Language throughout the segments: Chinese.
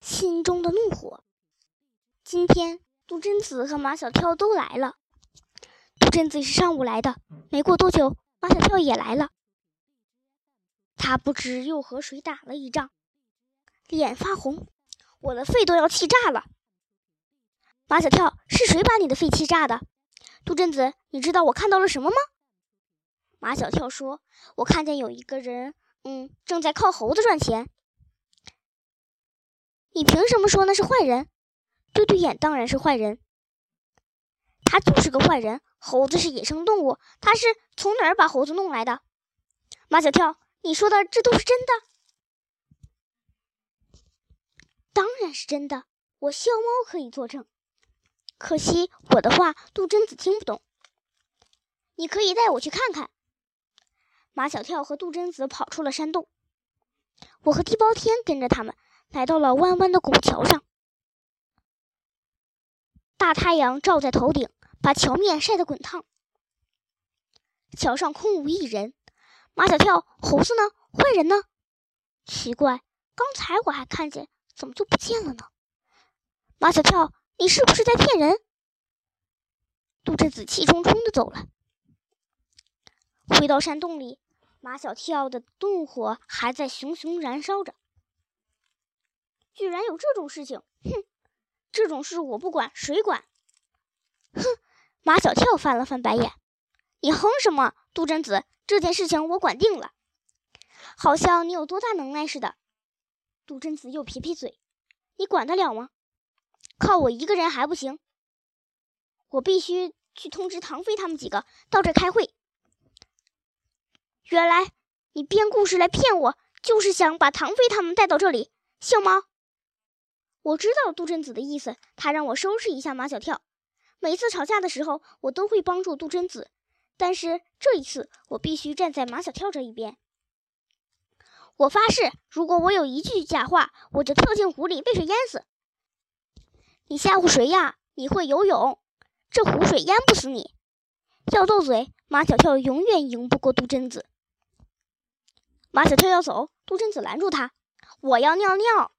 心中的怒火。今天杜真子和马小跳都来了。杜真子是上午来的，没过多久，马小跳也来了。他不知又和谁打了一仗，脸发红，我的肺都要气炸了。马小跳，是谁把你的肺气炸的？杜真子，你知道我看到了什么吗？马小跳说：“我看见有一个人，嗯，正在靠猴子赚钱。”你凭什么说那是坏人？对对眼当然是坏人，他就是个坏人。猴子是野生动物，他是从哪儿把猴子弄来的？马小跳，你说的这都是真的？当然是真的，我笑猫可以作证。可惜我的话杜真子听不懂。你可以带我去看看。马小跳和杜真子跑出了山洞，我和地包天跟着他们。来到了弯弯的拱桥上，大太阳照在头顶，把桥面晒得滚烫。桥上空无一人，马小跳，猴子呢？坏人呢？奇怪，刚才我还看见，怎么就不见了呢？马小跳，你是不是在骗人？杜真子气冲冲的走了。回到山洞里，马小跳的怒火还在熊熊燃烧着。居然有这种事情！哼，这种事我不管，谁管？哼！马小跳翻了翻白眼：“你哼什么？杜真子，这件事情我管定了，好像你有多大能耐似的。”杜真子又撇撇嘴：“你管得了吗？靠我一个人还不行，我必须去通知唐飞他们几个到这开会。原来你编故事来骗我，就是想把唐飞他们带到这里，笑猫。”我知道杜真子的意思，他让我收拾一下马小跳。每次吵架的时候，我都会帮助杜真子，但是这一次，我必须站在马小跳这一边。我发誓，如果我有一句假话，我就跳进湖里被水淹死。你吓唬谁呀？你会游泳，这湖水淹不死你。要斗嘴，马小跳永远赢不过杜真子。马小跳要走，杜真子拦住他：“我要尿尿。”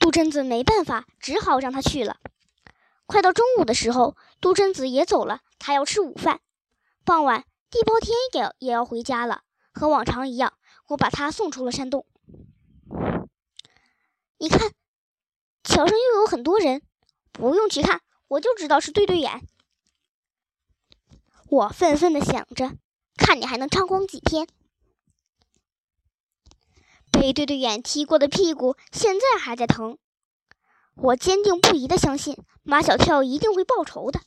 杜真子没办法，只好让他去了。快到中午的时候，杜真子也走了，他要吃午饭。傍晚，地包天也也要回家了，和往常一样，我把他送出了山洞。你看，桥上又有很多人，不用去看，我就知道是对对眼。我愤愤地想着，看你还能猖狂几天。被对对眼踢过的屁股现在还在疼，我坚定不移地相信马小跳一定会报仇的。